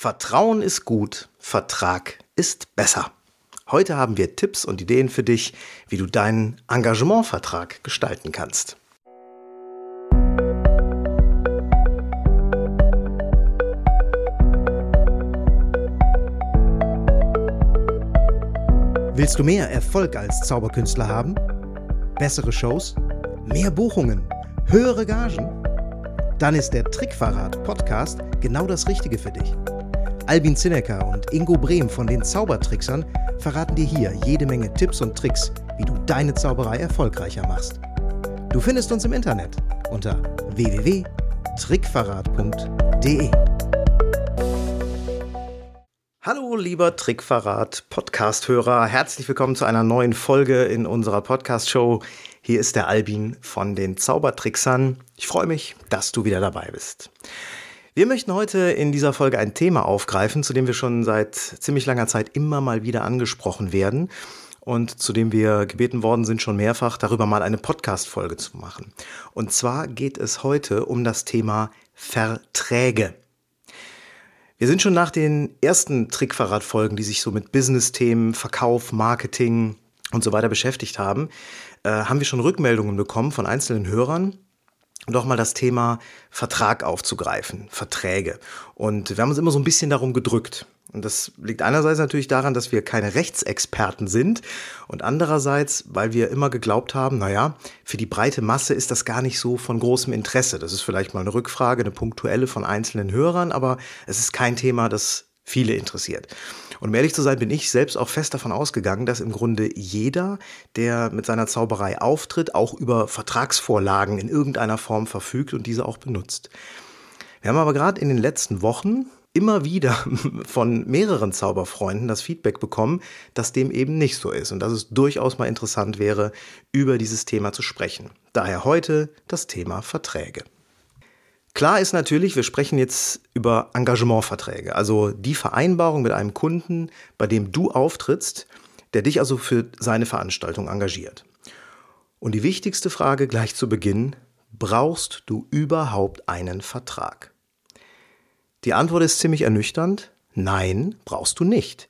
Vertrauen ist gut, Vertrag ist besser. Heute haben wir Tipps und Ideen für dich, wie du deinen Engagementvertrag gestalten kannst. Willst du mehr Erfolg als Zauberkünstler haben? Bessere Shows? Mehr Buchungen? Höhere Gagen? Dann ist der Trickverrat Podcast genau das Richtige für dich. Albin Zinecker und Ingo Brehm von den Zaubertricksern verraten dir hier jede Menge Tipps und Tricks, wie du deine Zauberei erfolgreicher machst. Du findest uns im Internet unter www.trickverrat.de. Hallo, lieber Trickverrat Podcast-Hörer. Herzlich willkommen zu einer neuen Folge in unserer Podcast-Show. Hier ist der Albin von den Zaubertricksern. Ich freue mich, dass du wieder dabei bist. Wir möchten heute in dieser Folge ein Thema aufgreifen, zu dem wir schon seit ziemlich langer Zeit immer mal wieder angesprochen werden und zu dem wir gebeten worden sind, schon mehrfach darüber mal eine Podcast-Folge zu machen. Und zwar geht es heute um das Thema Verträge. Wir sind schon nach den ersten Trickverrat-Folgen, die sich so mit Business-Themen, Verkauf, Marketing und so weiter beschäftigt haben, äh, haben wir schon Rückmeldungen bekommen von einzelnen Hörern, doch mal das Thema Vertrag aufzugreifen, Verträge. Und wir haben uns immer so ein bisschen darum gedrückt. Und das liegt einerseits natürlich daran, dass wir keine Rechtsexperten sind und andererseits, weil wir immer geglaubt haben, naja, für die breite Masse ist das gar nicht so von großem Interesse. Das ist vielleicht mal eine Rückfrage, eine punktuelle von einzelnen Hörern, aber es ist kein Thema, das viele interessiert. Und um ehrlich zu sein, bin ich selbst auch fest davon ausgegangen, dass im Grunde jeder, der mit seiner Zauberei auftritt, auch über Vertragsvorlagen in irgendeiner Form verfügt und diese auch benutzt. Wir haben aber gerade in den letzten Wochen immer wieder von mehreren Zauberfreunden das Feedback bekommen, dass dem eben nicht so ist und dass es durchaus mal interessant wäre, über dieses Thema zu sprechen. Daher heute das Thema Verträge. Klar ist natürlich, wir sprechen jetzt über Engagementverträge, also die Vereinbarung mit einem Kunden, bei dem du auftrittst, der dich also für seine Veranstaltung engagiert. Und die wichtigste Frage gleich zu Beginn, brauchst du überhaupt einen Vertrag? Die Antwort ist ziemlich ernüchternd, nein, brauchst du nicht.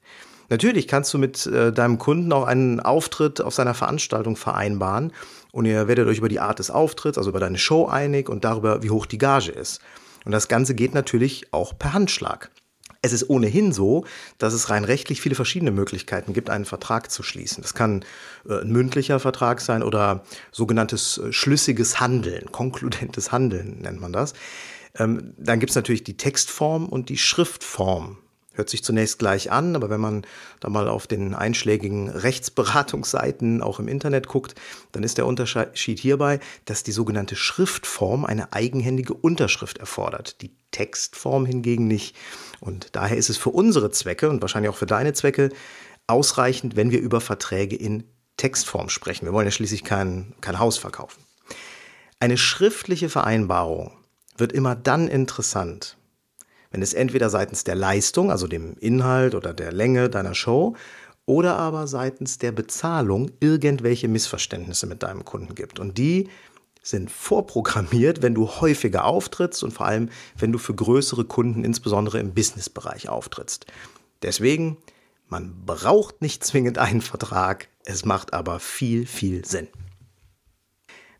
Natürlich kannst du mit äh, deinem Kunden auch einen Auftritt auf seiner Veranstaltung vereinbaren und ihr werdet euch über die Art des Auftritts, also über deine Show einig und darüber, wie hoch die Gage ist. Und das Ganze geht natürlich auch per Handschlag. Es ist ohnehin so, dass es rein rechtlich viele verschiedene Möglichkeiten gibt, einen Vertrag zu schließen. Das kann äh, ein mündlicher Vertrag sein oder sogenanntes äh, schlüssiges Handeln, konkludentes Handeln nennt man das. Ähm, dann gibt es natürlich die Textform und die Schriftform. Hört sich zunächst gleich an, aber wenn man da mal auf den einschlägigen Rechtsberatungsseiten auch im Internet guckt, dann ist der Unterschied hierbei, dass die sogenannte Schriftform eine eigenhändige Unterschrift erfordert, die Textform hingegen nicht. Und daher ist es für unsere Zwecke und wahrscheinlich auch für deine Zwecke ausreichend, wenn wir über Verträge in Textform sprechen. Wir wollen ja schließlich kein, kein Haus verkaufen. Eine schriftliche Vereinbarung wird immer dann interessant, wenn es entweder seitens der Leistung, also dem Inhalt oder der Länge deiner Show, oder aber seitens der Bezahlung irgendwelche Missverständnisse mit deinem Kunden gibt. Und die sind vorprogrammiert, wenn du häufiger auftrittst und vor allem, wenn du für größere Kunden, insbesondere im Businessbereich, auftrittst. Deswegen, man braucht nicht zwingend einen Vertrag, es macht aber viel, viel Sinn.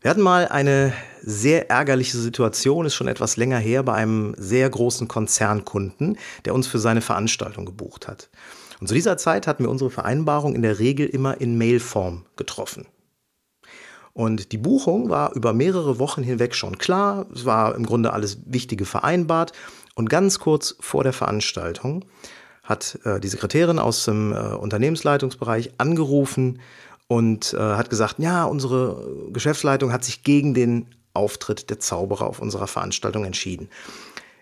Wir hatten mal eine sehr ärgerliche Situation, ist schon etwas länger her, bei einem sehr großen Konzernkunden, der uns für seine Veranstaltung gebucht hat. Und zu dieser Zeit hatten wir unsere Vereinbarung in der Regel immer in Mailform getroffen. Und die Buchung war über mehrere Wochen hinweg schon klar. Es war im Grunde alles Wichtige vereinbart. Und ganz kurz vor der Veranstaltung hat äh, die Sekretärin aus dem äh, Unternehmensleitungsbereich angerufen und äh, hat gesagt, ja, unsere Geschäftsleitung hat sich gegen den Auftritt der Zauberer auf unserer Veranstaltung entschieden.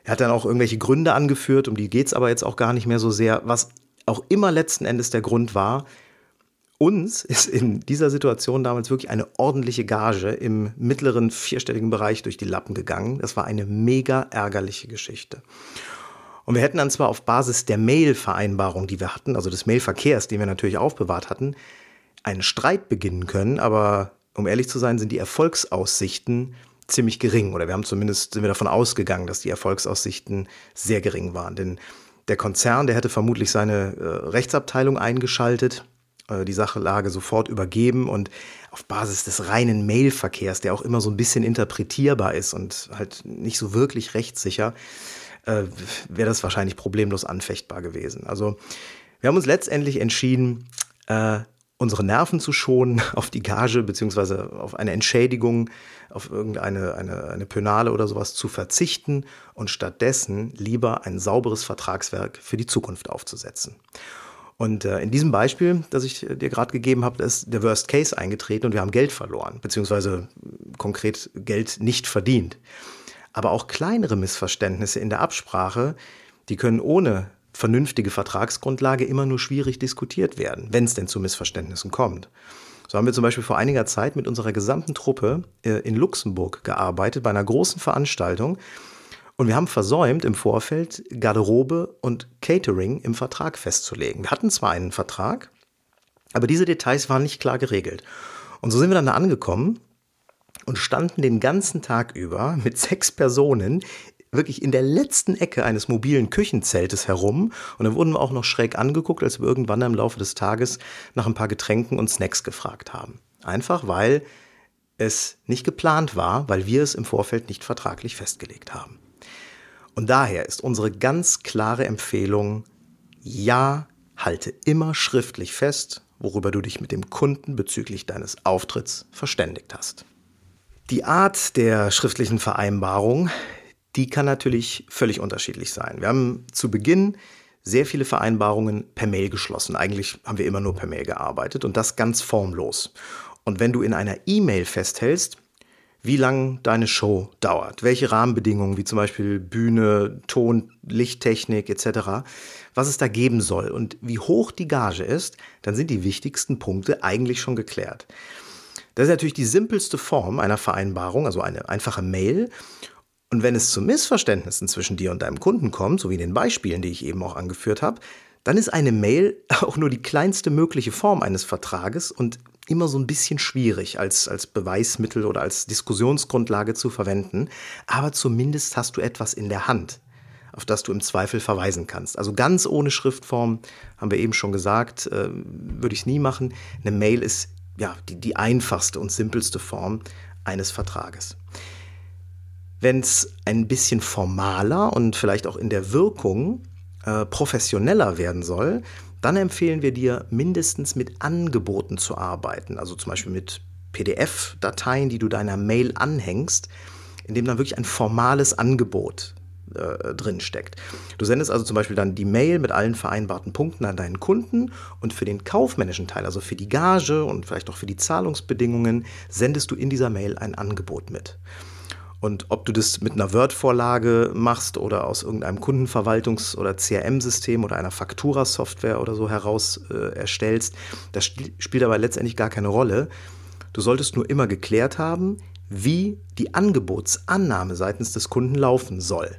Er hat dann auch irgendwelche Gründe angeführt, um die geht es aber jetzt auch gar nicht mehr so sehr. Was auch immer letzten Endes der Grund war, uns ist in dieser Situation damals wirklich eine ordentliche Gage im mittleren vierstelligen Bereich durch die Lappen gegangen. Das war eine mega ärgerliche Geschichte. Und wir hätten dann zwar auf Basis der Mail-Vereinbarung, die wir hatten, also des Mailverkehrs, den wir natürlich aufbewahrt hatten, einen Streit beginnen können, aber um ehrlich zu sein, sind die Erfolgsaussichten ziemlich gering. Oder wir haben zumindest, sind wir davon ausgegangen, dass die Erfolgsaussichten sehr gering waren. Denn Der Konzern, der hätte vermutlich seine äh, Rechtsabteilung eingeschaltet, äh, die Sachlage sofort übergeben und auf Basis des reinen Mailverkehrs, der auch immer so ein bisschen interpretierbar ist und halt nicht so wirklich rechtssicher, äh, wäre das wahrscheinlich problemlos anfechtbar gewesen. Also wir haben uns letztendlich entschieden, äh, unsere Nerven zu schonen, auf die Gage beziehungsweise auf eine Entschädigung, auf irgendeine eine, eine Penale oder sowas zu verzichten und stattdessen lieber ein sauberes Vertragswerk für die Zukunft aufzusetzen. Und äh, in diesem Beispiel, das ich dir gerade gegeben habe, ist der Worst Case eingetreten und wir haben Geld verloren, beziehungsweise konkret Geld nicht verdient. Aber auch kleinere Missverständnisse in der Absprache, die können ohne vernünftige Vertragsgrundlage immer nur schwierig diskutiert werden, wenn es denn zu Missverständnissen kommt. So haben wir zum Beispiel vor einiger Zeit mit unserer gesamten Truppe äh, in Luxemburg gearbeitet bei einer großen Veranstaltung. Und wir haben versäumt, im Vorfeld Garderobe und Catering im Vertrag festzulegen. Wir hatten zwar einen Vertrag, aber diese Details waren nicht klar geregelt. Und so sind wir dann da angekommen und standen den ganzen Tag über mit sechs Personen wirklich in der letzten Ecke eines mobilen Küchenzeltes herum. Und dann wurden wir auch noch schräg angeguckt, als wir irgendwann im Laufe des Tages nach ein paar Getränken und Snacks gefragt haben. Einfach weil es nicht geplant war, weil wir es im Vorfeld nicht vertraglich festgelegt haben. Und daher ist unsere ganz klare Empfehlung, ja, halte immer schriftlich fest, worüber du dich mit dem Kunden bezüglich deines Auftritts verständigt hast. Die Art der schriftlichen Vereinbarung die kann natürlich völlig unterschiedlich sein. Wir haben zu Beginn sehr viele Vereinbarungen per Mail geschlossen. Eigentlich haben wir immer nur per Mail gearbeitet und das ganz formlos. Und wenn du in einer E-Mail festhältst, wie lang deine Show dauert, welche Rahmenbedingungen wie zum Beispiel Bühne, Ton, Lichttechnik etc., was es da geben soll und wie hoch die Gage ist, dann sind die wichtigsten Punkte eigentlich schon geklärt. Das ist natürlich die simpelste Form einer Vereinbarung, also eine einfache Mail. Und wenn es zu Missverständnissen zwischen dir und deinem Kunden kommt, so wie in den Beispielen, die ich eben auch angeführt habe, dann ist eine Mail auch nur die kleinste mögliche Form eines Vertrages und immer so ein bisschen schwierig als, als Beweismittel oder als Diskussionsgrundlage zu verwenden. Aber zumindest hast du etwas in der Hand, auf das du im Zweifel verweisen kannst. Also ganz ohne Schriftform, haben wir eben schon gesagt, äh, würde ich es nie machen. Eine Mail ist ja die, die einfachste und simpelste Form eines Vertrages. Wenn es ein bisschen formaler und vielleicht auch in der Wirkung äh, professioneller werden soll, dann empfehlen wir dir mindestens mit Angeboten zu arbeiten, also zum Beispiel mit PDF-Dateien, die du deiner Mail anhängst, in dem dann wirklich ein formales Angebot äh, drin steckt. Du sendest also zum Beispiel dann die Mail mit allen vereinbarten Punkten an deinen Kunden und für den kaufmännischen Teil, also für die Gage und vielleicht auch für die Zahlungsbedingungen, sendest du in dieser Mail ein Angebot mit. Und ob du das mit einer Word-Vorlage machst oder aus irgendeinem Kundenverwaltungs- oder CRM-System oder einer Faktura-Software oder so heraus äh, erstellst, das spielt aber letztendlich gar keine Rolle. Du solltest nur immer geklärt haben, wie die Angebotsannahme seitens des Kunden laufen soll.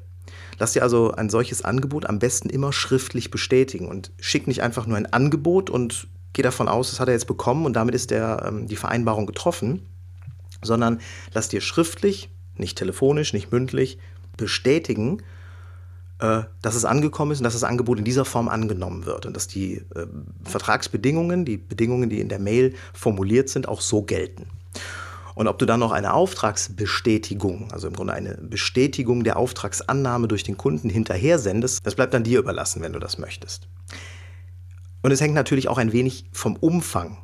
Lass dir also ein solches Angebot am besten immer schriftlich bestätigen und schick nicht einfach nur ein Angebot und geh davon aus, das hat er jetzt bekommen und damit ist der, ähm, die Vereinbarung getroffen, sondern lass dir schriftlich nicht telefonisch, nicht mündlich, bestätigen, äh, dass es angekommen ist und dass das Angebot in dieser Form angenommen wird und dass die äh, Vertragsbedingungen, die Bedingungen, die in der Mail formuliert sind, auch so gelten. Und ob du dann noch eine Auftragsbestätigung, also im Grunde eine Bestätigung der Auftragsannahme durch den Kunden hinterher sendest, das bleibt dann dir überlassen, wenn du das möchtest. Und es hängt natürlich auch ein wenig vom Umfang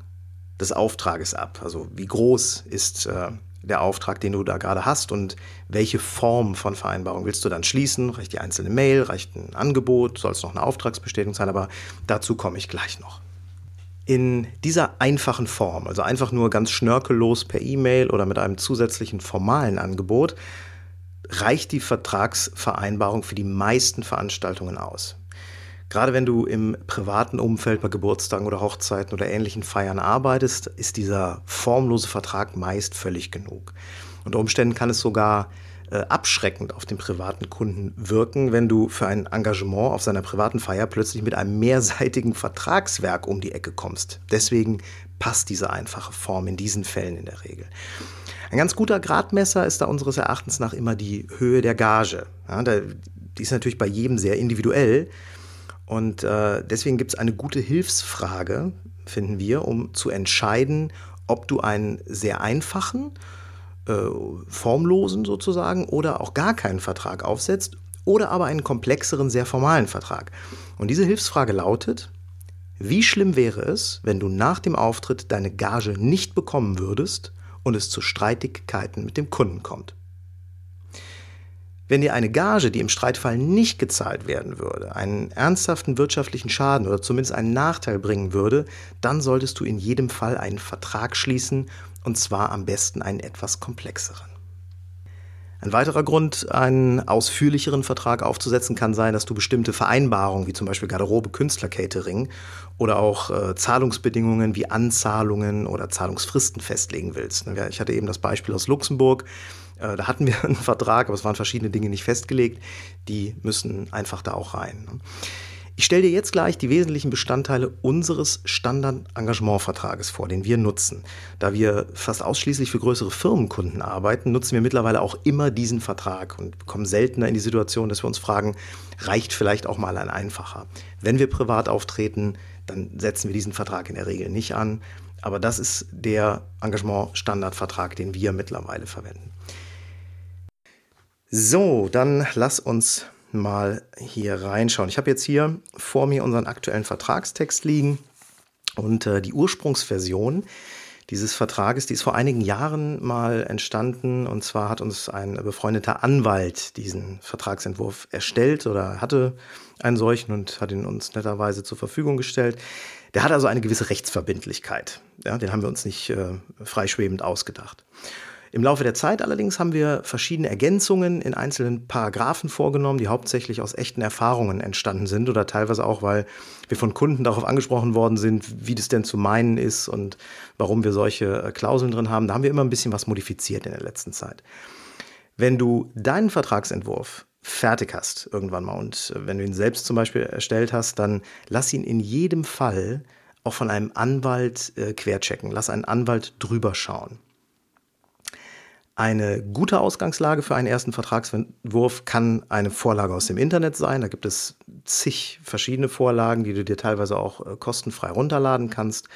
des Auftrages ab. Also wie groß ist äh, der Auftrag, den du da gerade hast und welche Form von Vereinbarung willst du dann schließen? Reicht die einzelne Mail, reicht ein Angebot, soll es noch eine Auftragsbestätigung sein, aber dazu komme ich gleich noch. In dieser einfachen Form, also einfach nur ganz schnörkellos per E-Mail oder mit einem zusätzlichen formalen Angebot, reicht die Vertragsvereinbarung für die meisten Veranstaltungen aus. Gerade wenn du im privaten Umfeld bei Geburtstagen oder Hochzeiten oder ähnlichen Feiern arbeitest, ist dieser formlose Vertrag meist völlig genug. Unter Umständen kann es sogar äh, abschreckend auf den privaten Kunden wirken, wenn du für ein Engagement auf seiner privaten Feier plötzlich mit einem mehrseitigen Vertragswerk um die Ecke kommst. Deswegen passt diese einfache Form in diesen Fällen in der Regel. Ein ganz guter Gradmesser ist da unseres Erachtens nach immer die Höhe der Gage. Ja, die ist natürlich bei jedem sehr individuell. Und äh, deswegen gibt es eine gute Hilfsfrage, finden wir, um zu entscheiden, ob du einen sehr einfachen, äh, formlosen sozusagen oder auch gar keinen Vertrag aufsetzt oder aber einen komplexeren, sehr formalen Vertrag. Und diese Hilfsfrage lautet, wie schlimm wäre es, wenn du nach dem Auftritt deine Gage nicht bekommen würdest und es zu Streitigkeiten mit dem Kunden kommt? Wenn dir eine Gage, die im Streitfall nicht gezahlt werden würde, einen ernsthaften wirtschaftlichen Schaden oder zumindest einen Nachteil bringen würde, dann solltest du in jedem Fall einen Vertrag schließen und zwar am besten einen etwas komplexeren. Ein weiterer Grund, einen ausführlicheren Vertrag aufzusetzen, kann sein, dass du bestimmte Vereinbarungen, wie zum Beispiel Garderobe, Künstler-Catering oder auch äh, Zahlungsbedingungen wie Anzahlungen oder Zahlungsfristen festlegen willst. Ich hatte eben das Beispiel aus Luxemburg. Äh, da hatten wir einen Vertrag, aber es waren verschiedene Dinge nicht festgelegt. Die müssen einfach da auch rein. Ne? Ich stelle dir jetzt gleich die wesentlichen Bestandteile unseres Standard-Engagementvertrages vor, den wir nutzen. Da wir fast ausschließlich für größere Firmenkunden arbeiten, nutzen wir mittlerweile auch immer diesen Vertrag und kommen seltener in die Situation, dass wir uns fragen, reicht vielleicht auch mal ein einfacher. Wenn wir privat auftreten, dann setzen wir diesen Vertrag in der Regel nicht an. Aber das ist der Engagement-Standardvertrag, den wir mittlerweile verwenden. So, dann lass uns mal hier reinschauen. Ich habe jetzt hier vor mir unseren aktuellen Vertragstext liegen und äh, die Ursprungsversion dieses Vertrages, die ist vor einigen Jahren mal entstanden und zwar hat uns ein befreundeter Anwalt diesen Vertragsentwurf erstellt oder hatte einen solchen und hat ihn uns netterweise zur Verfügung gestellt. Der hat also eine gewisse Rechtsverbindlichkeit. Ja, den haben wir uns nicht äh, freischwebend ausgedacht. Im Laufe der Zeit allerdings haben wir verschiedene Ergänzungen in einzelnen Paragraphen vorgenommen, die hauptsächlich aus echten Erfahrungen entstanden sind oder teilweise auch, weil wir von Kunden darauf angesprochen worden sind, wie das denn zu meinen ist und warum wir solche äh, Klauseln drin haben. Da haben wir immer ein bisschen was modifiziert in der letzten Zeit. Wenn du deinen Vertragsentwurf fertig hast irgendwann mal und äh, wenn du ihn selbst zum Beispiel erstellt hast, dann lass ihn in jedem Fall auch von einem Anwalt äh, querchecken. Lass einen Anwalt drüber schauen. Eine gute Ausgangslage für einen ersten Vertragsentwurf kann eine Vorlage aus dem Internet sein. Da gibt es zig verschiedene Vorlagen, die du dir teilweise auch äh, kostenfrei runterladen kannst.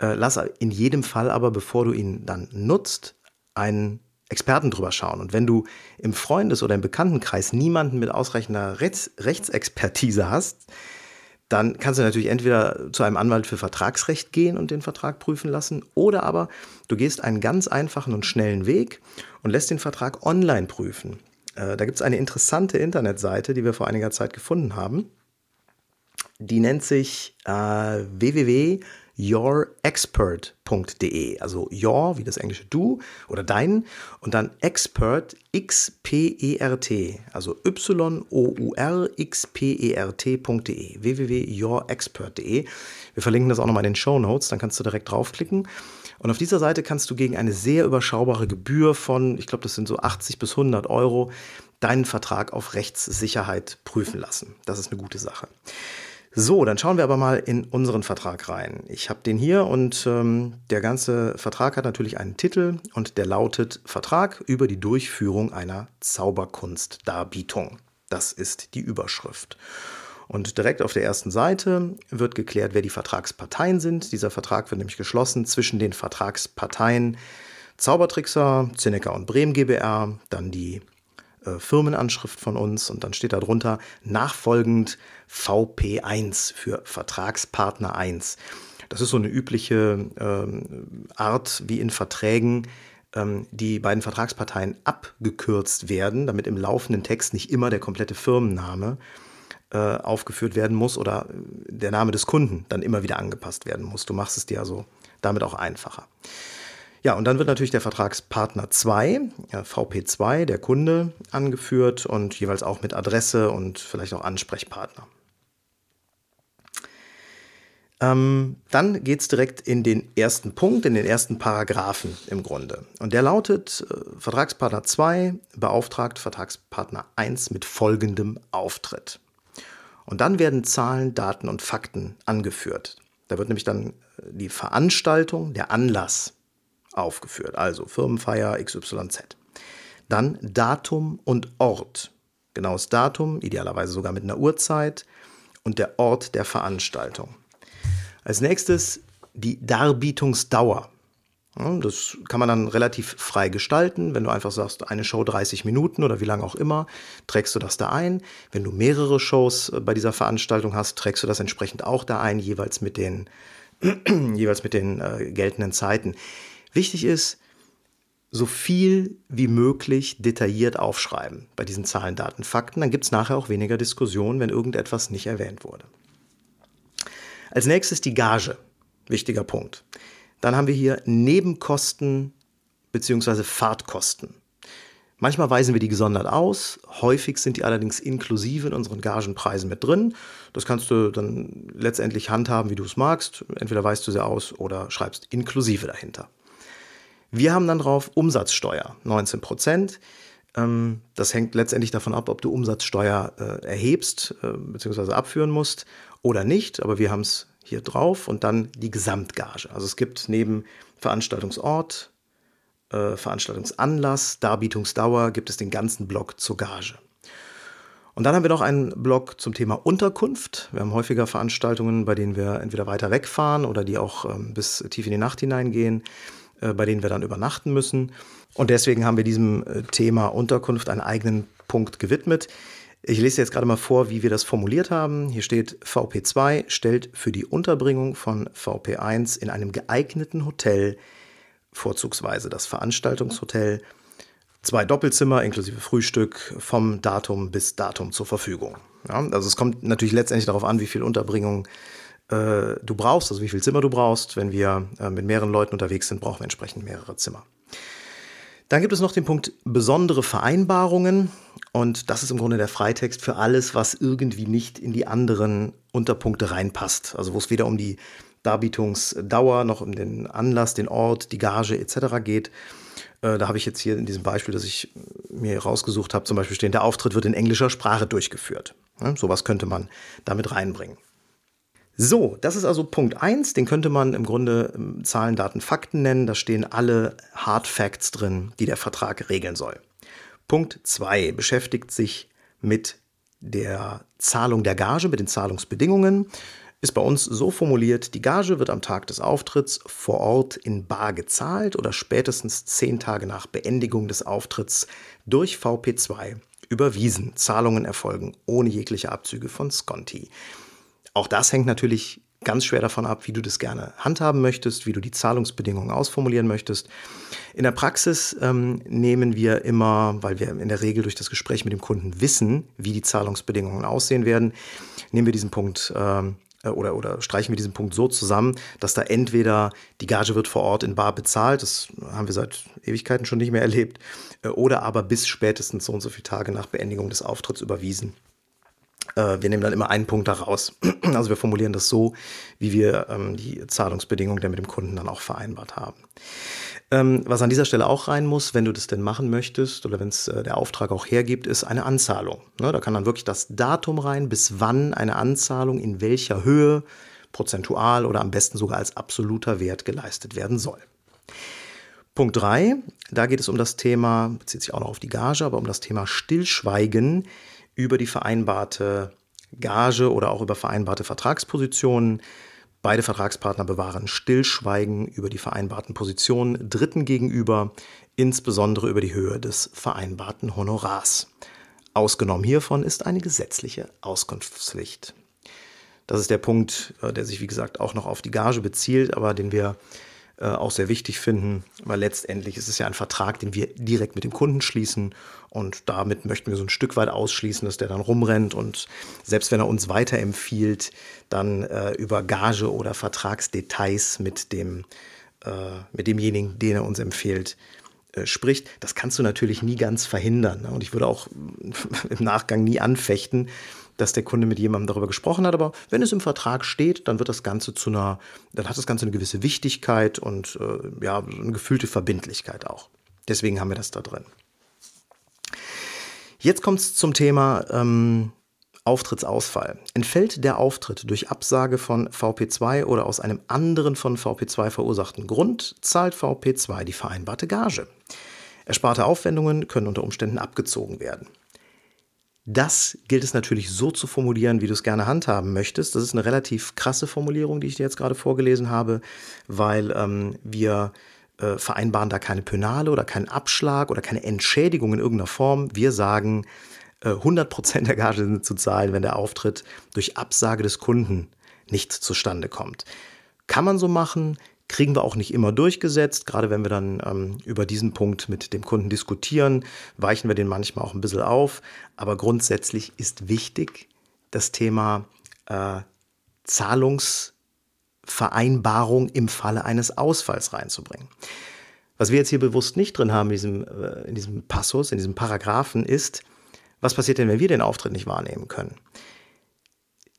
Äh, lass in jedem Fall aber, bevor du ihn dann nutzt, einen Experten drüber schauen. Und wenn du im Freundes- oder im Bekanntenkreis niemanden mit ausreichender Rechts Rechtsexpertise hast, dann kannst du natürlich entweder zu einem Anwalt für Vertragsrecht gehen und den Vertrag prüfen lassen, oder aber du gehst einen ganz einfachen und schnellen Weg und lässt den Vertrag online prüfen. Äh, da gibt es eine interessante Internetseite, die wir vor einiger Zeit gefunden haben. Die nennt sich äh, www yourexpert.de. Also your wie das englische du oder dein und dann expert x-p-e-r-t. Also y-o-u-r-x-p-e-r-t.de. www.yourexpert.de. Wir verlinken das auch nochmal in den Show Notes, dann kannst du direkt draufklicken. Und auf dieser Seite kannst du gegen eine sehr überschaubare Gebühr von, ich glaube, das sind so 80 bis 100 Euro, deinen Vertrag auf Rechtssicherheit prüfen lassen. Das ist eine gute Sache. So, dann schauen wir aber mal in unseren Vertrag rein. Ich habe den hier und ähm, der ganze Vertrag hat natürlich einen Titel und der lautet Vertrag über die Durchführung einer Zauberkunstdarbietung. Das ist die Überschrift. Und direkt auf der ersten Seite wird geklärt, wer die Vertragsparteien sind. Dieser Vertrag wird nämlich geschlossen zwischen den Vertragsparteien Zaubertrickser, Zinecker und Bremen GbR, dann die äh, Firmenanschrift von uns und dann steht da drunter nachfolgend VP1 für Vertragspartner 1. Das ist so eine übliche ähm, Art, wie in Verträgen ähm, die beiden Vertragsparteien abgekürzt werden, damit im laufenden Text nicht immer der komplette Firmenname äh, aufgeführt werden muss oder der Name des Kunden dann immer wieder angepasst werden muss. Du machst es dir also damit auch einfacher. Ja, und dann wird natürlich der Vertragspartner 2, ja, VP2, der Kunde, angeführt und jeweils auch mit Adresse und vielleicht auch Ansprechpartner. Ähm, dann geht es direkt in den ersten Punkt, in den ersten Paragraphen im Grunde. Und der lautet, äh, Vertragspartner 2 beauftragt Vertragspartner 1 mit folgendem Auftritt. Und dann werden Zahlen, Daten und Fakten angeführt. Da wird nämlich dann äh, die Veranstaltung, der Anlass aufgeführt. Also Firmenfeier XYZ. Dann Datum und Ort. Genaues Datum, idealerweise sogar mit einer Uhrzeit. und der Ort der Veranstaltung. Als nächstes die Darbietungsdauer. Das kann man dann relativ frei gestalten. Wenn du einfach sagst, eine Show 30 Minuten oder wie lange auch immer, trägst du das da ein. Wenn du mehrere Shows äh, bei dieser Veranstaltung hast, trägst du das entsprechend auch da ein, jeweils mit den, jeweils mit den äh, geltenden Zeiten. Wichtig ist, so viel wie möglich detailliert aufschreiben bei diesen Zahlen, Daten, Fakten. Dann gibt es nachher auch weniger Diskussion, wenn irgendetwas nicht erwähnt wurde. Als nächstes die Gage. Wichtiger Punkt. Dann haben wir hier Nebenkosten bzw. Fahrtkosten. Manchmal weisen wir die gesondert aus, häufig sind die allerdings inklusive in unseren Gagenpreisen mit drin. Das kannst du dann letztendlich handhaben, wie du es magst. Entweder weist du sie aus oder schreibst inklusive dahinter. Wir haben dann drauf Umsatzsteuer, 19 Prozent. Ähm, das hängt letztendlich davon ab, ob du Umsatzsteuer äh, erhebst äh, bzw. abführen musst oder nicht. Aber wir haben es hier drauf und dann die Gesamtgage. Also es gibt neben Veranstaltungsort, äh, Veranstaltungsanlass, Darbietungsdauer, gibt es den ganzen Block zur Gage. Und dann haben wir noch einen Block zum Thema Unterkunft. Wir haben häufiger Veranstaltungen, bei denen wir entweder weiter wegfahren oder die auch ähm, bis tief in die Nacht hineingehen, bei denen wir dann übernachten müssen. Und deswegen haben wir diesem äh, Thema Unterkunft einen eigenen Punkt gewidmet. Ich lese jetzt gerade mal vor, wie wir das formuliert haben. Hier steht, VP2 stellt für die Unterbringung von VP1 in einem geeigneten Hotel, vorzugsweise das Veranstaltungshotel, zwei Doppelzimmer inklusive Frühstück vom Datum bis Datum zur Verfügung. Ja, also es kommt natürlich letztendlich darauf an, wie viel Unterbringung äh, du brauchst, also wie viel Zimmer du brauchst. Wenn wir äh, mit mehreren Leuten unterwegs sind, brauchen wir entsprechend mehrere Zimmer. Dann gibt es noch den Punkt besondere Vereinbarungen. Und das ist im Grunde der Freitext für alles, was irgendwie nicht in die anderen Unterpunkte reinpasst. Also wo es weder um die Darbietungsdauer noch um den Anlass, den Ort, die Gage etc. geht. Äh, da habe ich jetzt hier in diesem Beispiel, das ich mir rausgesucht habe, zum Beispiel stehen, der Auftritt wird in englischer Sprache durchgeführt. Ja, sowas könnte man damit reinbringen. So, das ist also Punkt 1, den könnte man im Grunde ähm, Zahlen, Daten, Fakten nennen. Da stehen alle Hard Facts drin, die der Vertrag regeln soll. Punkt 2 beschäftigt sich mit der Zahlung der Gage, mit den Zahlungsbedingungen. Ist bei uns so formuliert, die Gage wird am Tag des Auftritts vor Ort in Bar gezahlt oder spätestens zehn Tage nach Beendigung des Auftritts durch VP2 überwiesen. Zahlungen erfolgen ohne jegliche Abzüge von Sconti. Auch das hängt natürlich ganz schwer davon ab, wie du das gerne handhaben möchtest, wie du die Zahlungsbedingungen ausformulieren möchtest. In der Praxis ähm, nehmen wir immer, weil wir in der Regel durch das Gespräch mit dem Kunden wissen, wie die Zahlungsbedingungen aussehen werden, nehmen wir diesen Punkt ähm, äh, oder, oder streichen wir diesen Punkt so zusammen, dass da entweder die Gage wird vor Ort in Bar bezahlt, das haben wir seit Ewigkeiten schon nicht mehr erlebt, äh, oder aber bis spätestens so und so viele Tage nach Beendigung des Auftritts überwiesen. Äh, wir nehmen dann immer einen Punkt daraus. Also wir formulieren das so, wie wir ähm, die Zahlungsbedingungen dann mit dem Kunden dann auch vereinbart haben. Ähm, was an dieser Stelle auch rein muss, wenn du das denn machen möchtest oder wenn es äh, der Auftrag auch hergibt, ist eine Anzahlung. Ne, da kann dann wirklich das Datum rein, bis wann eine Anzahlung in welcher Höhe prozentual oder am besten sogar als absoluter Wert geleistet werden soll. Punkt 3, da geht es um das Thema, bezieht sich auch noch auf die Gage, aber um das Thema Stillschweigen über die vereinbarte Gage oder auch über vereinbarte Vertragspositionen. Beide Vertragspartner bewahren Stillschweigen über die vereinbarten Positionen Dritten gegenüber, insbesondere über die Höhe des vereinbarten Honorars. Ausgenommen hiervon ist eine gesetzliche Auskunftspflicht. Das ist der Punkt, äh, der sich, wie gesagt, auch noch auf die Gage bezieht, aber den wir äh, auch sehr wichtig finden, weil letztendlich ist es ja ein Vertrag, den wir direkt mit dem Kunden schließen und damit möchten wir so ein Stück weit ausschließen, dass der dann rumrennt und selbst wenn er uns weiterempfiehlt, dann äh, über Gage oder Vertragsdetails mit dem äh, mit demjenigen, den er uns empfiehlt, äh, spricht. Das kannst du natürlich nie ganz verhindern. Ne? Und ich würde auch im Nachgang nie anfechten, dass der Kunde mit jemandem darüber gesprochen hat. Aber wenn es im Vertrag steht, dann wird das Ganze zu einer, dann hat das Ganze eine gewisse Wichtigkeit und äh, ja, eine gefühlte Verbindlichkeit auch. Deswegen haben wir das da drin. Jetzt kommt es zum Thema ähm, Auftrittsausfall. Entfällt der Auftritt durch Absage von VP2 oder aus einem anderen von VP2 verursachten Grund, zahlt VP2 die vereinbarte Gage. Ersparte Aufwendungen können unter Umständen abgezogen werden. Das gilt es natürlich so zu formulieren, wie du es gerne handhaben möchtest. Das ist eine relativ krasse Formulierung, die ich dir jetzt gerade vorgelesen habe, weil ähm, wir äh, vereinbaren da keine Penale oder keinen Abschlag oder keine Entschädigung in irgendeiner Form. Wir sagen, äh, 100% der Gage sind zu zahlen, wenn der Auftritt durch Absage des Kunden nicht zustande kommt. Kann man so machen, kriegen wir auch nicht immer durchgesetzt. Gerade wenn wir dann ähm, über diesen Punkt mit dem Kunden diskutieren, weichen wir den manchmal auch ein bisschen auf. Aber grundsätzlich ist wichtig, das Thema äh, Zahlungsvereinbarung im Falle eines Ausfalls reinzubringen. Was wir jetzt hier bewusst nicht drin haben in diesem, äh, in diesem Passus, in diesem Paragraphen, ist, was passiert denn, wenn wir den Auftritt nicht wahrnehmen können?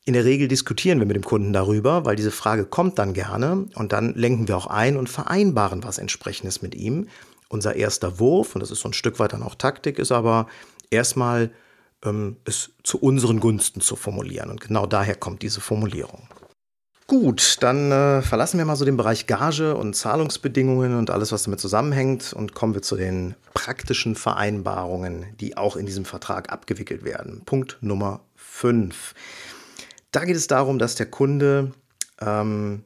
In der Regel diskutieren wir mit dem Kunden darüber, weil diese Frage kommt dann gerne und dann lenken wir auch ein und vereinbaren was entsprechendes mit ihm. Unser erster Wurf, und das ist so ein Stück weit dann auch Taktik, ist aber erstmal ähm, es zu unseren Gunsten zu formulieren. Und genau daher kommt diese Formulierung. Gut, dann äh, verlassen wir mal so den Bereich Gage und Zahlungsbedingungen und alles, was damit zusammenhängt und kommen wir zu den praktischen Vereinbarungen, die auch in diesem Vertrag abgewickelt werden. Punkt Nummer 5. Da geht es darum, dass der Kunde ähm,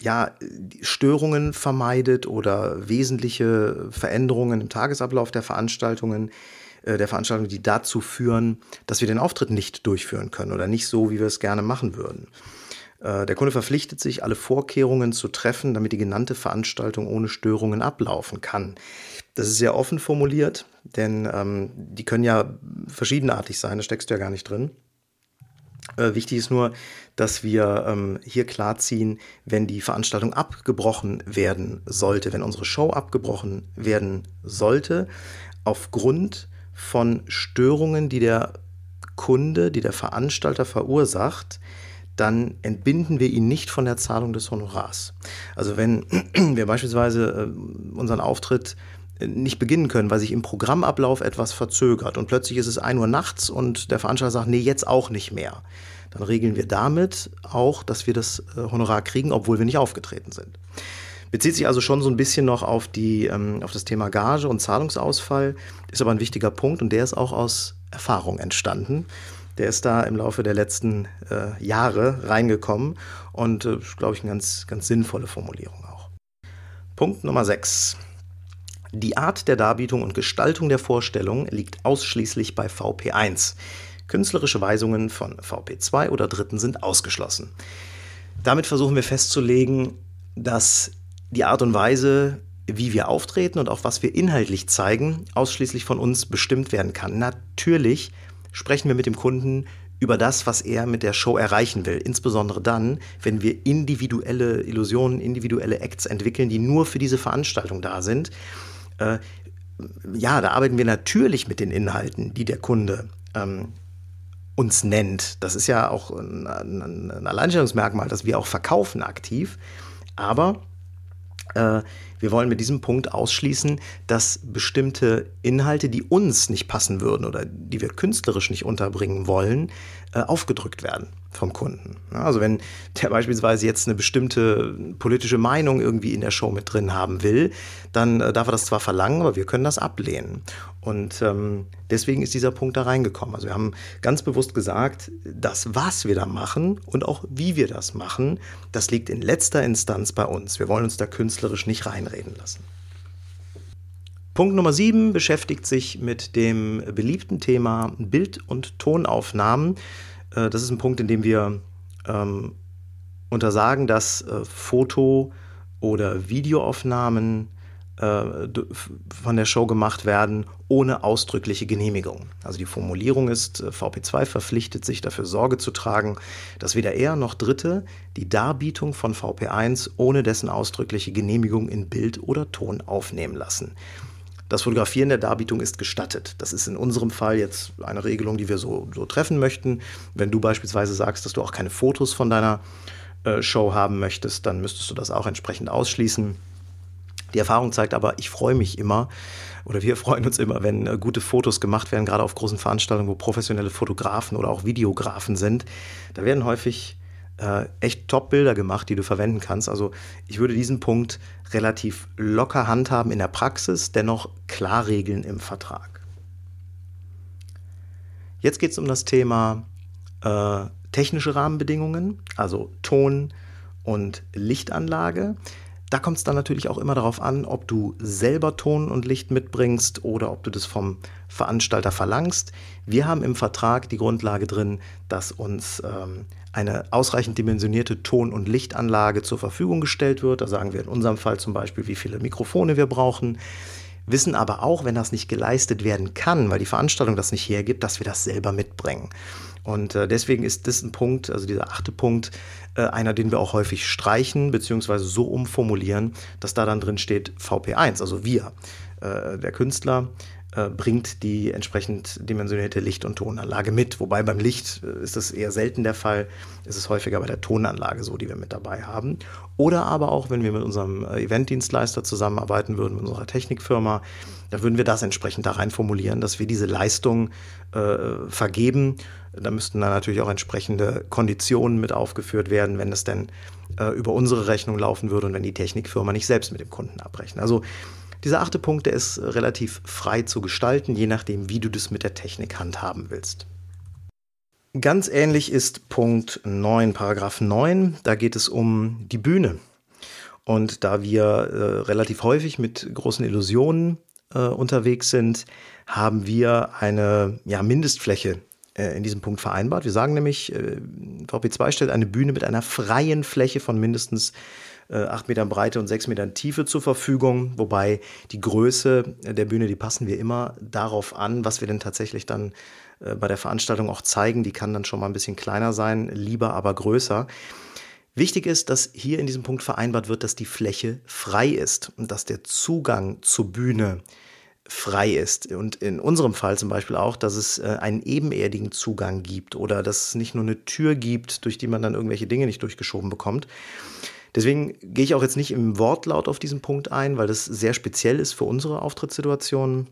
ja, Störungen vermeidet oder wesentliche Veränderungen im Tagesablauf der Veranstaltungen, äh, der Veranstaltungen, die dazu führen, dass wir den Auftritt nicht durchführen können oder nicht so, wie wir es gerne machen würden. Äh, der Kunde verpflichtet sich, alle Vorkehrungen zu treffen, damit die genannte Veranstaltung ohne Störungen ablaufen kann. Das ist sehr offen formuliert, denn ähm, die können ja verschiedenartig sein, da steckst du ja gar nicht drin. Äh, wichtig ist nur, dass wir ähm, hier klarziehen, wenn die Veranstaltung abgebrochen werden sollte, wenn unsere Show abgebrochen werden sollte, aufgrund von Störungen, die der Kunde, die der Veranstalter verursacht, dann entbinden wir ihn nicht von der Zahlung des Honorars. Also wenn wir beispielsweise äh, unseren Auftritt nicht beginnen können, weil sich im Programmablauf etwas verzögert und plötzlich ist es 1 Uhr nachts und der Veranstalter sagt, nee, jetzt auch nicht mehr. Dann regeln wir damit auch, dass wir das äh, Honorar kriegen, obwohl wir nicht aufgetreten sind. Bezieht sich also schon so ein bisschen noch auf, die, ähm, auf das Thema Gage und Zahlungsausfall, ist aber ein wichtiger Punkt und der ist auch aus Erfahrung entstanden. Der ist da im Laufe der letzten äh, Jahre reingekommen und, äh, glaube ich, eine ganz, ganz sinnvolle Formulierung auch. Punkt Nummer 6. Die Art der Darbietung und Gestaltung der Vorstellung liegt ausschließlich bei VP1. Künstlerische Weisungen von VP2 oder Dritten sind ausgeschlossen. Damit versuchen wir festzulegen, dass die Art und Weise, wie wir auftreten und auch was wir inhaltlich zeigen, ausschließlich von uns bestimmt werden kann. Natürlich sprechen wir mit dem Kunden über das, was er mit der Show erreichen will. Insbesondere dann, wenn wir individuelle Illusionen, individuelle Acts entwickeln, die nur für diese Veranstaltung da sind äh, ja, da arbeiten wir natürlich mit den Inhalten, die der Kunde ähm, uns nennt. Das ist ja auch ein, ein, Alleinstellungsmerkmal, dass wir auch verkaufen aktiv. Aber äh, wir wollen mit diesem Punkt ausschließen, dass bestimmte Inhalte, die uns nicht passen würden oder die wir künstlerisch nicht unterbringen wollen, äh, aufgedrückt werden vom Kunden. Also wenn der beispielsweise jetzt eine bestimmte politische Meinung irgendwie in der Show mit drin haben will, dann äh, darf er das zwar verlangen, aber wir können das ablehnen. Und ähm, deswegen ist dieser Punkt da reingekommen. Also wir haben ganz bewusst gesagt, das, was wir da machen und auch wie wir das machen, das liegt in letzter Instanz bei uns. Wir wollen uns da künstlerisch nicht reinreden lassen. Punkt Nummer 7 beschäftigt sich mit dem beliebten Thema Bild- und Tonaufnahmen. Äh, das ist ein Punkt, in dem wir ähm, untersagen, dass äh, Foto- oder Videoaufnahmen äh, von der Show gemacht werden ohne ausdrückliche Genehmigung. Also die Formulierung ist, äh, VP2 verpflichtet sich dafür Sorge zu tragen, dass weder er noch Dritte die Darbietung von VP1 ohne dessen ausdrückliche Genehmigung in Bild oder Ton aufnehmen lassen. Das Fotografieren der Darbietung ist gestattet. Das ist in unserem Fall jetzt eine Regelung, die wir so, so treffen möchten. Wenn du beispielsweise sagst, dass du auch keine Fotos von deiner äh, Show haben möchtest, dann müsstest du das auch entsprechend ausschließen. Die Erfahrung zeigt aber, ich freue mich immer oder wir freuen uns immer, wenn äh, gute Fotos gemacht werden, gerade auf großen Veranstaltungen, wo professionelle Fotografen oder auch Videografen sind. Da werden häufig äh, echt Top-Bilder gemacht, die du verwenden kannst. Also ich würde diesen Punkt relativ locker handhaben in der Praxis, dennoch klar regeln im Vertrag. Jetzt geht es um das Thema äh, technische Rahmenbedingungen, also Ton und Lichtanlage. Da kommt es dann natürlich auch immer darauf an, ob du selber Ton und Licht mitbringst oder ob du das vom Veranstalter verlangst. Wir haben im Vertrag die Grundlage drin, dass uns ähm, eine ausreichend dimensionierte Ton- und Lichtanlage zur Verfügung gestellt wird. Da sagen wir in unserem Fall zum Beispiel, wie viele Mikrofone wir brauchen. Wissen aber auch, wenn das nicht geleistet werden kann, weil die Veranstaltung das nicht hergibt, dass wir das selber mitbringen. Und äh, deswegen ist das ein Punkt, also dieser achte Punkt, äh, einer, den wir auch häufig streichen, beziehungsweise so umformulieren, dass da dann drin steht VP1, also wir. Äh, der Künstler äh, bringt die entsprechend dimensionierte Licht- und Tonanlage mit. Wobei beim Licht äh, ist das eher selten der Fall. Es ist häufiger bei der Tonanlage so, die wir mit dabei haben. Oder aber auch, wenn wir mit unserem äh, Eventdienstleister zusammenarbeiten würden, mit unserer Technikfirma, da würden wir das entsprechend da rein formulieren, dass wir diese Leistung äh, vergeben. Da müssten dann natürlich auch entsprechende Konditionen mit aufgeführt werden, wenn es denn äh, über unsere Rechnung laufen würde und wenn die Technikfirma nicht selbst mit dem Kunden abrechnet. Also dieser achte Punkt, der ist relativ frei zu gestalten, je nachdem, wie du das mit der Technik handhaben willst. Ganz ähnlich ist Punkt 9, Paragraph 9. Da geht es um die Bühne. Und da wir äh, relativ häufig mit großen Illusionen äh, unterwegs sind, haben wir eine ja, Mindestfläche äh, in diesem Punkt vereinbart. Wir sagen nämlich, äh, VP2 stellt eine Bühne mit einer freien Fläche von mindestens äh, 8 Metern Breite und 6 Metern Tiefe zur Verfügung, wobei die Größe der Bühne, die passen wir immer darauf an, was wir denn tatsächlich dann äh, bei der Veranstaltung auch zeigen. Die kann dann schon mal ein bisschen kleiner sein, lieber aber größer. Wichtig ist, dass hier in diesem Punkt vereinbart wird, dass die Fläche frei ist und dass der Zugang zur Bühne frei ist. Und in unserem Fall zum Beispiel auch, dass es äh, einen ebenerdigen Zugang gibt oder dass es nicht nur eine Tür gibt, durch die man dann irgendwelche Dinge nicht durchgeschoben bekommt. Deswegen gehe ich auch jetzt nicht im Wortlaut auf diesen Punkt ein, weil das sehr speziell ist für unsere Auftrittssituation.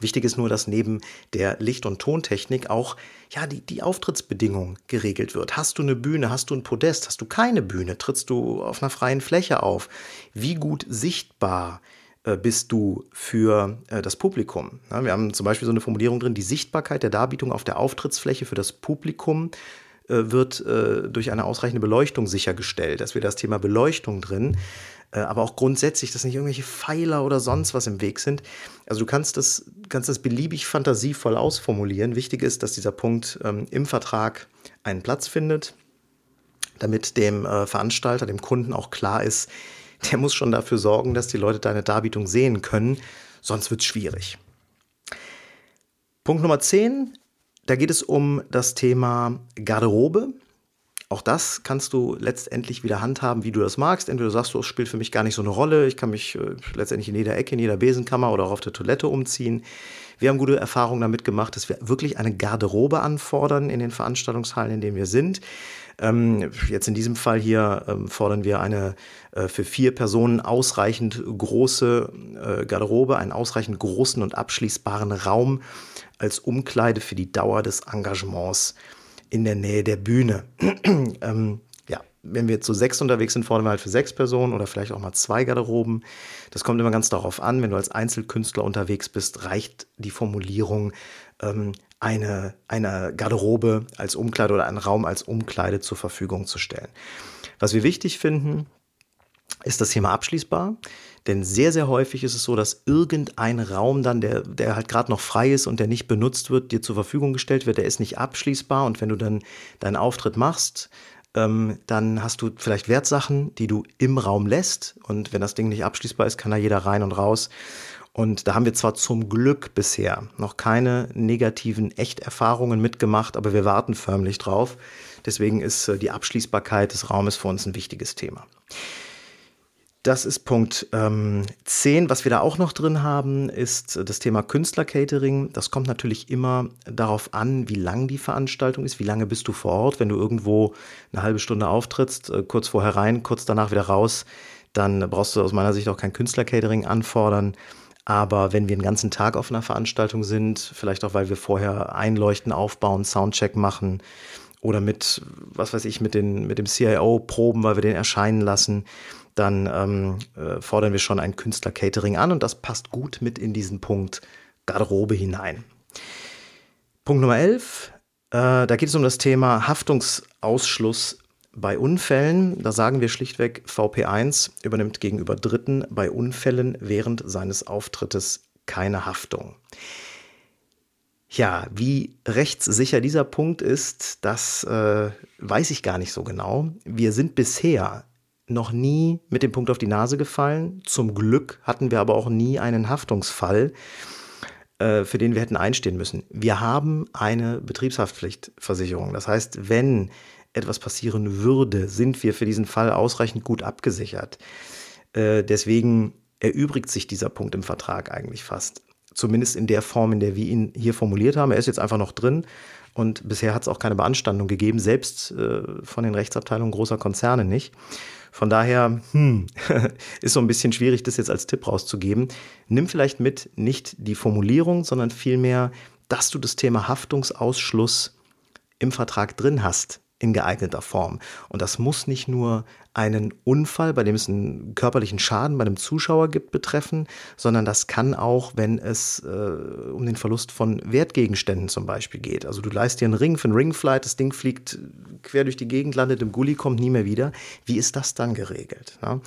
Wichtig ist nur, dass neben der Licht- und Tontechnik auch ja, die, die Auftrittsbedingung geregelt wird. Hast du eine Bühne, hast du ein Podest, hast du keine Bühne, trittst du auf einer freien Fläche auf? Wie gut sichtbar äh, bist du für äh, das Publikum? Wir haben zum Beispiel so eine Formulierung drin, die Sichtbarkeit der Darbietung auf der Auftrittsfläche für das Publikum wird äh, durch eine ausreichende Beleuchtung sichergestellt. Dass wir das Thema Beleuchtung drin, äh, aber auch grundsätzlich, dass nicht irgendwelche Pfeiler oder sonst was im Weg sind. Also du kannst das, kannst das beliebig fantasievoll ausformulieren. Wichtig ist, dass dieser Punkt ähm, im Vertrag einen Platz findet, damit dem äh, Veranstalter, dem Kunden auch klar ist, der muss schon dafür sorgen, dass die Leute deine Darbietung sehen können, sonst wird es schwierig. Punkt Nummer 10 da geht es um das Thema Garderobe. Auch das kannst du letztendlich wieder handhaben, wie du das magst. Entweder sagst du, es spielt für mich gar nicht so eine Rolle. Ich kann mich äh, letztendlich in jeder Ecke, in jeder Besenkammer oder auch auf der Toilette umziehen. Wir haben gute Erfahrungen damit gemacht, dass wir wirklich eine Garderobe anfordern in den Veranstaltungshallen, in denen wir sind. Ähm, jetzt in diesem Fall hier ähm, fordern wir eine äh, für vier Personen ausreichend große äh, Garderobe, einen ausreichend großen und abschließbaren Raum als Umkleide für die Dauer des Engagements in der Nähe der Bühne. ähm, ja, wenn wir zu sechs unterwegs sind, fordern wir halt für sechs Personen oder vielleicht auch mal zwei Garderoben. Das kommt immer ganz darauf an, wenn du als Einzelkünstler unterwegs bist, reicht die Formulierung ähm, eine, eine Garderobe als Umkleide oder einen Raum als Umkleide zur Verfügung zu stellen. Was wir wichtig finden, ist das Thema abschließbar. Denn sehr, sehr häufig ist es so, dass irgendein Raum dann, der, der halt gerade noch frei ist und der nicht benutzt wird, dir zur Verfügung gestellt wird, der ist nicht abschließbar. Und wenn du dann deinen Auftritt machst, ähm, dann hast du vielleicht Wertsachen, die du im Raum lässt. Und wenn das Ding nicht abschließbar ist, kann da jeder rein und raus. Und da haben wir zwar zum Glück bisher noch keine negativen Echterfahrungen mitgemacht, aber wir warten förmlich drauf. Deswegen ist äh, die Abschließbarkeit des Raumes für uns ein wichtiges Thema. Das ist Punkt ähm, 10. Was wir da auch noch drin haben, ist das Thema Künstlercatering. Das kommt natürlich immer darauf an, wie lang die Veranstaltung ist, wie lange bist du vor Ort. Wenn du irgendwo eine halbe Stunde auftrittst, äh, kurz vorher rein, kurz danach wieder raus, dann brauchst du aus meiner Sicht auch kein Künstlercatering anfordern. Aber wenn wir einen ganzen Tag auf einer Veranstaltung sind, vielleicht auch, weil wir vorher einleuchten, aufbauen, Soundcheck machen oder mit, was weiß ich, mit, den, mit dem CIO proben, weil wir den erscheinen lassen, dann ähm, äh, fordern wir schon ein Künstler-Catering an und das passt gut mit in diesen Punkt Garderobe hinein. Punkt Nummer 11, äh, da geht es um das Thema Haftungsausschluss bei Unfällen. Da sagen wir schlichtweg, VP1 übernimmt gegenüber Dritten bei Unfällen während seines Auftrittes keine Haftung. Ja, wie rechtssicher dieser Punkt ist, das äh, weiß ich gar nicht so genau. Wir sind bisher noch nie mit dem Punkt auf die Nase gefallen. Zum Glück hatten wir aber auch nie einen Haftungsfall, äh, für den wir hätten einstehen müssen. Wir haben eine Betriebshaftpflichtversicherung. Das heißt, wenn etwas passieren würde, sind wir für diesen Fall ausreichend gut abgesichert. Äh, deswegen erübrigt sich dieser Punkt im Vertrag eigentlich fast zumindest in der Form, in der wir ihn hier formuliert haben. Er ist jetzt einfach noch drin und bisher hat es auch keine Beanstandung gegeben, selbst äh, von den Rechtsabteilungen großer Konzerne nicht. Von daher hm, ist so ein bisschen schwierig, das jetzt als Tipp rauszugeben. Nimm vielleicht mit nicht die Formulierung, sondern vielmehr, dass du das Thema Haftungsausschluss im Vertrag drin hast in geeigneter Form. Und das muss nicht nur einen Unfall, bei dem es einen körperlichen Schaden bei einem Zuschauer gibt, betreffen, sondern das kann auch, wenn es äh, um den Verlust von Wertgegenständen zum Beispiel geht. Also du leist dir einen Ring für einen Ringflight, das Ding fliegt quer durch die Gegend, landet im Gully, kommt nie mehr wieder. Wie ist das dann geregelt? Ja?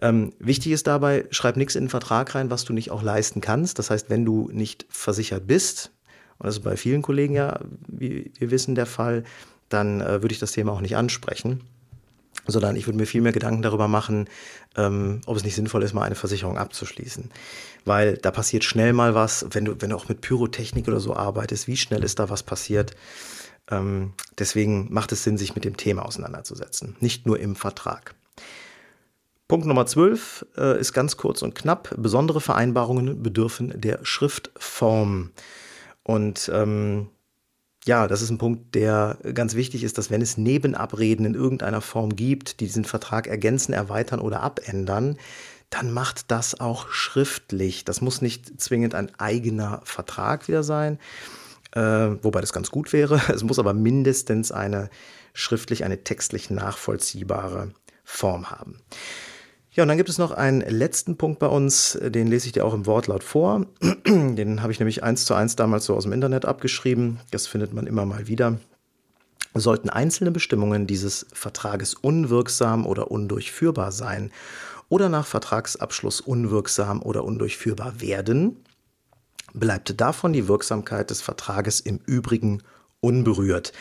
Ähm, wichtig ist dabei, schreib nichts in den Vertrag rein, was du nicht auch leisten kannst. Das heißt, wenn du nicht versichert bist, und das ist bei vielen Kollegen ja, wie wir wissen, der Fall, dann äh, würde ich das Thema auch nicht ansprechen sondern ich würde mir viel mehr Gedanken darüber machen, ähm, ob es nicht sinnvoll ist, mal eine Versicherung abzuschließen. Weil da passiert schnell mal was, wenn du, wenn du auch mit Pyrotechnik oder so arbeitest, wie schnell ist da was passiert. Ähm, deswegen macht es Sinn, sich mit dem Thema auseinanderzusetzen, nicht nur im Vertrag. Punkt Nummer 12 äh, ist ganz kurz und knapp. Besondere Vereinbarungen bedürfen der Schriftform. Und ähm, ja, das ist ein Punkt, der ganz wichtig ist, dass wenn es Nebenabreden in irgendeiner Form gibt, die diesen Vertrag ergänzen, erweitern oder abändern, dann macht das auch schriftlich. Das muss nicht zwingend ein eigener Vertrag wieder sein, äh, wobei das ganz gut wäre. Es muss aber mindestens eine schriftlich, eine textlich nachvollziehbare Form haben. Ja, und dann gibt es noch einen letzten Punkt bei uns, den lese ich dir auch im Wortlaut vor. Den habe ich nämlich eins zu eins damals so aus dem Internet abgeschrieben. Das findet man immer mal wieder. Sollten einzelne Bestimmungen dieses Vertrages unwirksam oder undurchführbar sein oder nach Vertragsabschluss unwirksam oder undurchführbar werden, bleibt davon die Wirksamkeit des Vertrages im Übrigen unberührt.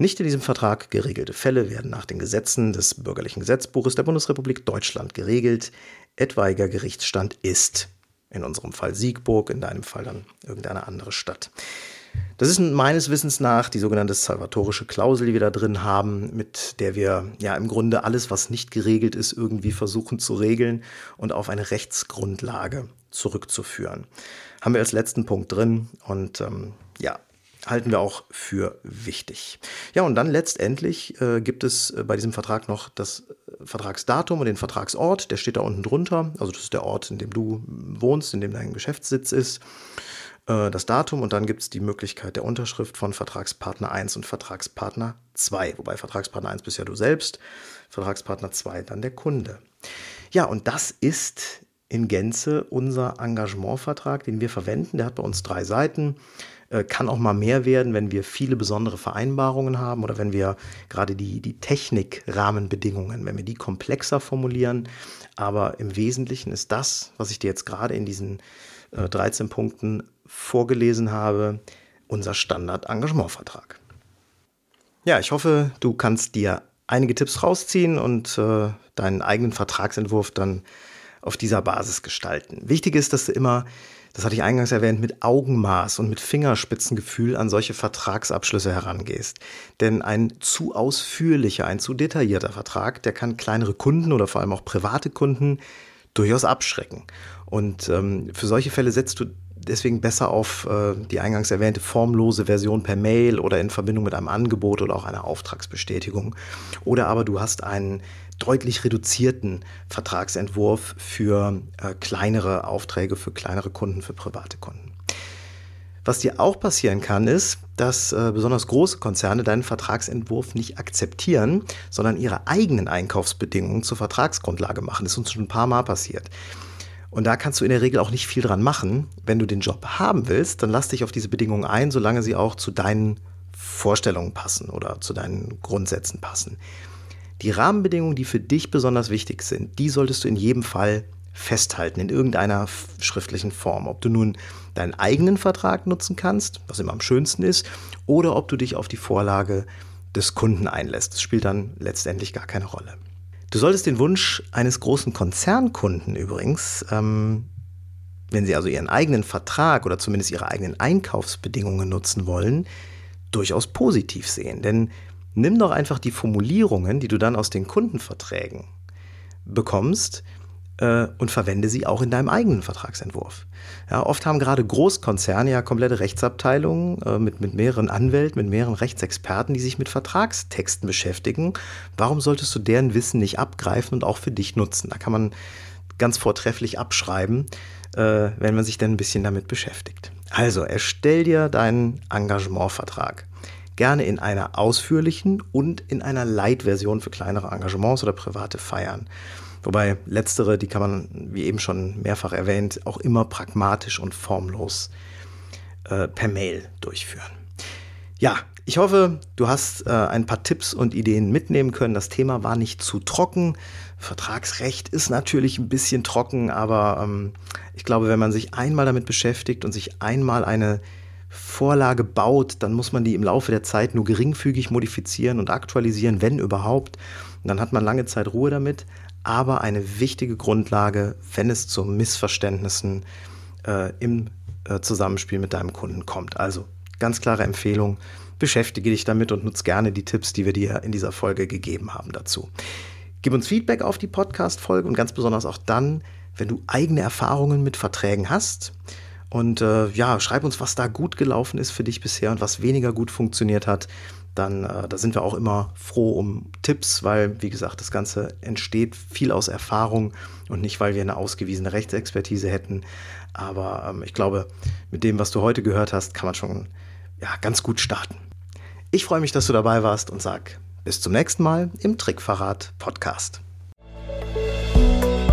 Nicht in diesem Vertrag geregelte Fälle werden nach den Gesetzen des Bürgerlichen Gesetzbuches der Bundesrepublik Deutschland geregelt. Etwaiger Gerichtsstand ist in unserem Fall Siegburg, in deinem Fall dann irgendeine andere Stadt. Das ist meines Wissens nach die sogenannte salvatorische Klausel, die wir da drin haben, mit der wir ja im Grunde alles, was nicht geregelt ist, irgendwie versuchen zu regeln und auf eine Rechtsgrundlage zurückzuführen. Haben wir als letzten Punkt drin und ähm, ja, halten wir auch für wichtig. Ja, und dann letztendlich äh, gibt es äh, bei diesem Vertrag noch das äh, Vertragsdatum und den Vertragsort. Der steht da unten drunter. Also das ist der Ort, in dem du wohnst, in dem dein Geschäftssitz ist. Äh, das Datum und dann gibt es die Möglichkeit der Unterschrift von Vertragspartner 1 und Vertragspartner 2. Wobei Vertragspartner 1 bist ja du selbst, Vertragspartner 2 dann der Kunde. Ja, und das ist in Gänze unser Engagementvertrag, den wir verwenden. Der hat bei uns drei Seiten. Äh, kann auch mal mehr werden, wenn wir viele besondere Vereinbarungen haben oder wenn wir gerade die, die Technik-Rahmenbedingungen, wenn wir die komplexer formulieren. Aber im Wesentlichen ist das, was ich dir jetzt gerade in diesen äh, 13 Punkten vorgelesen habe, unser Standard-Engagementvertrag. Ja, ich hoffe, du kannst dir einige Tipps rausziehen und äh, deinen eigenen Vertragsentwurf dann auf dieser Basis gestalten. Wichtig ist, dass du immer das hatte ich eingangs erwähnt, mit Augenmaß und mit Fingerspitzengefühl an solche Vertragsabschlüsse herangehst. Denn ein zu ausführlicher, ein zu detaillierter Vertrag, der kann kleinere Kunden oder vor allem auch private Kunden durchaus abschrecken. Und ähm, für solche Fälle setzt du deswegen besser auf äh, die eingangs erwähnte formlose Version per Mail oder in Verbindung mit einem Angebot oder auch einer Auftragsbestätigung. Oder aber du hast einen deutlich reduzierten Vertragsentwurf für äh, kleinere Aufträge, für kleinere Kunden, für private Kunden. Was dir auch passieren kann, ist, dass äh, besonders große Konzerne deinen Vertragsentwurf nicht akzeptieren, sondern ihre eigenen Einkaufsbedingungen zur Vertragsgrundlage machen. Das ist uns schon ein paar Mal passiert. Und da kannst du in der Regel auch nicht viel dran machen. Wenn du den Job haben willst, dann lass dich auf diese Bedingungen ein, solange sie auch zu deinen Vorstellungen passen oder zu deinen Grundsätzen passen. Die Rahmenbedingungen, die für dich besonders wichtig sind, die solltest du in jedem Fall festhalten, in irgendeiner schriftlichen Form. Ob du nun deinen eigenen Vertrag nutzen kannst, was immer am schönsten ist, oder ob du dich auf die Vorlage des Kunden einlässt. Das spielt dann letztendlich gar keine Rolle. Du solltest den Wunsch eines großen Konzernkunden übrigens, ähm, wenn sie also ihren eigenen Vertrag oder zumindest ihre eigenen Einkaufsbedingungen nutzen wollen, durchaus positiv sehen. Denn nimm doch einfach die Formulierungen, die du dann aus den Kundenverträgen bekommst, äh, und verwende sie auch in deinem eigenen Vertragsentwurf. Ja, oft haben gerade Großkonzerne ja komplette Rechtsabteilungen äh, mit, mit mehreren Anwälten, mit mehreren Rechtsexperten, die sich mit Vertragstexten beschäftigen. Warum solltest du deren Wissen nicht abgreifen und auch für dich nutzen? Da kann man ganz vortrefflich abschreiben, äh, wenn man sich dann ein bisschen damit beschäftigt. Also erstell dir deinen Engagementvertrag. Gerne in einer ausführlichen und in einer Light-Version für kleinere Engagements oder private Feiern. Wobei letztere, die kann man, wie eben schon mehrfach erwähnt, auch immer pragmatisch und formlos äh, per Mail durchführen. Ja, ich hoffe, du hast äh, ein paar Tipps und Ideen mitnehmen können. Das Thema war nicht zu trocken. Vertragsrecht ist natürlich ein bisschen trocken, aber ähm, ich glaube, wenn man sich einmal damit beschäftigt und sich einmal eine Vorlage baut, dann muss man die im Laufe der Zeit nur geringfügig modifizieren und aktualisieren, wenn überhaupt. Und dann hat man lange Zeit Ruhe damit aber eine wichtige Grundlage, wenn es zu Missverständnissen äh, im äh, Zusammenspiel mit deinem Kunden kommt. Also ganz klare Empfehlung, beschäftige dich damit und nutze gerne die Tipps, die wir dir in dieser Folge gegeben haben dazu. Gib uns Feedback auf die Podcast-Folge und ganz besonders auch dann, wenn du eigene Erfahrungen mit Verträgen hast. Und äh, ja, schreib uns, was da gut gelaufen ist für dich bisher und was weniger gut funktioniert hat dann äh, da sind wir auch immer froh um Tipps, weil, wie gesagt, das Ganze entsteht viel aus Erfahrung und nicht, weil wir eine ausgewiesene Rechtsexpertise hätten. Aber ähm, ich glaube, mit dem, was du heute gehört hast, kann man schon ja, ganz gut starten. Ich freue mich, dass du dabei warst und sag bis zum nächsten Mal im Trickverrat Podcast.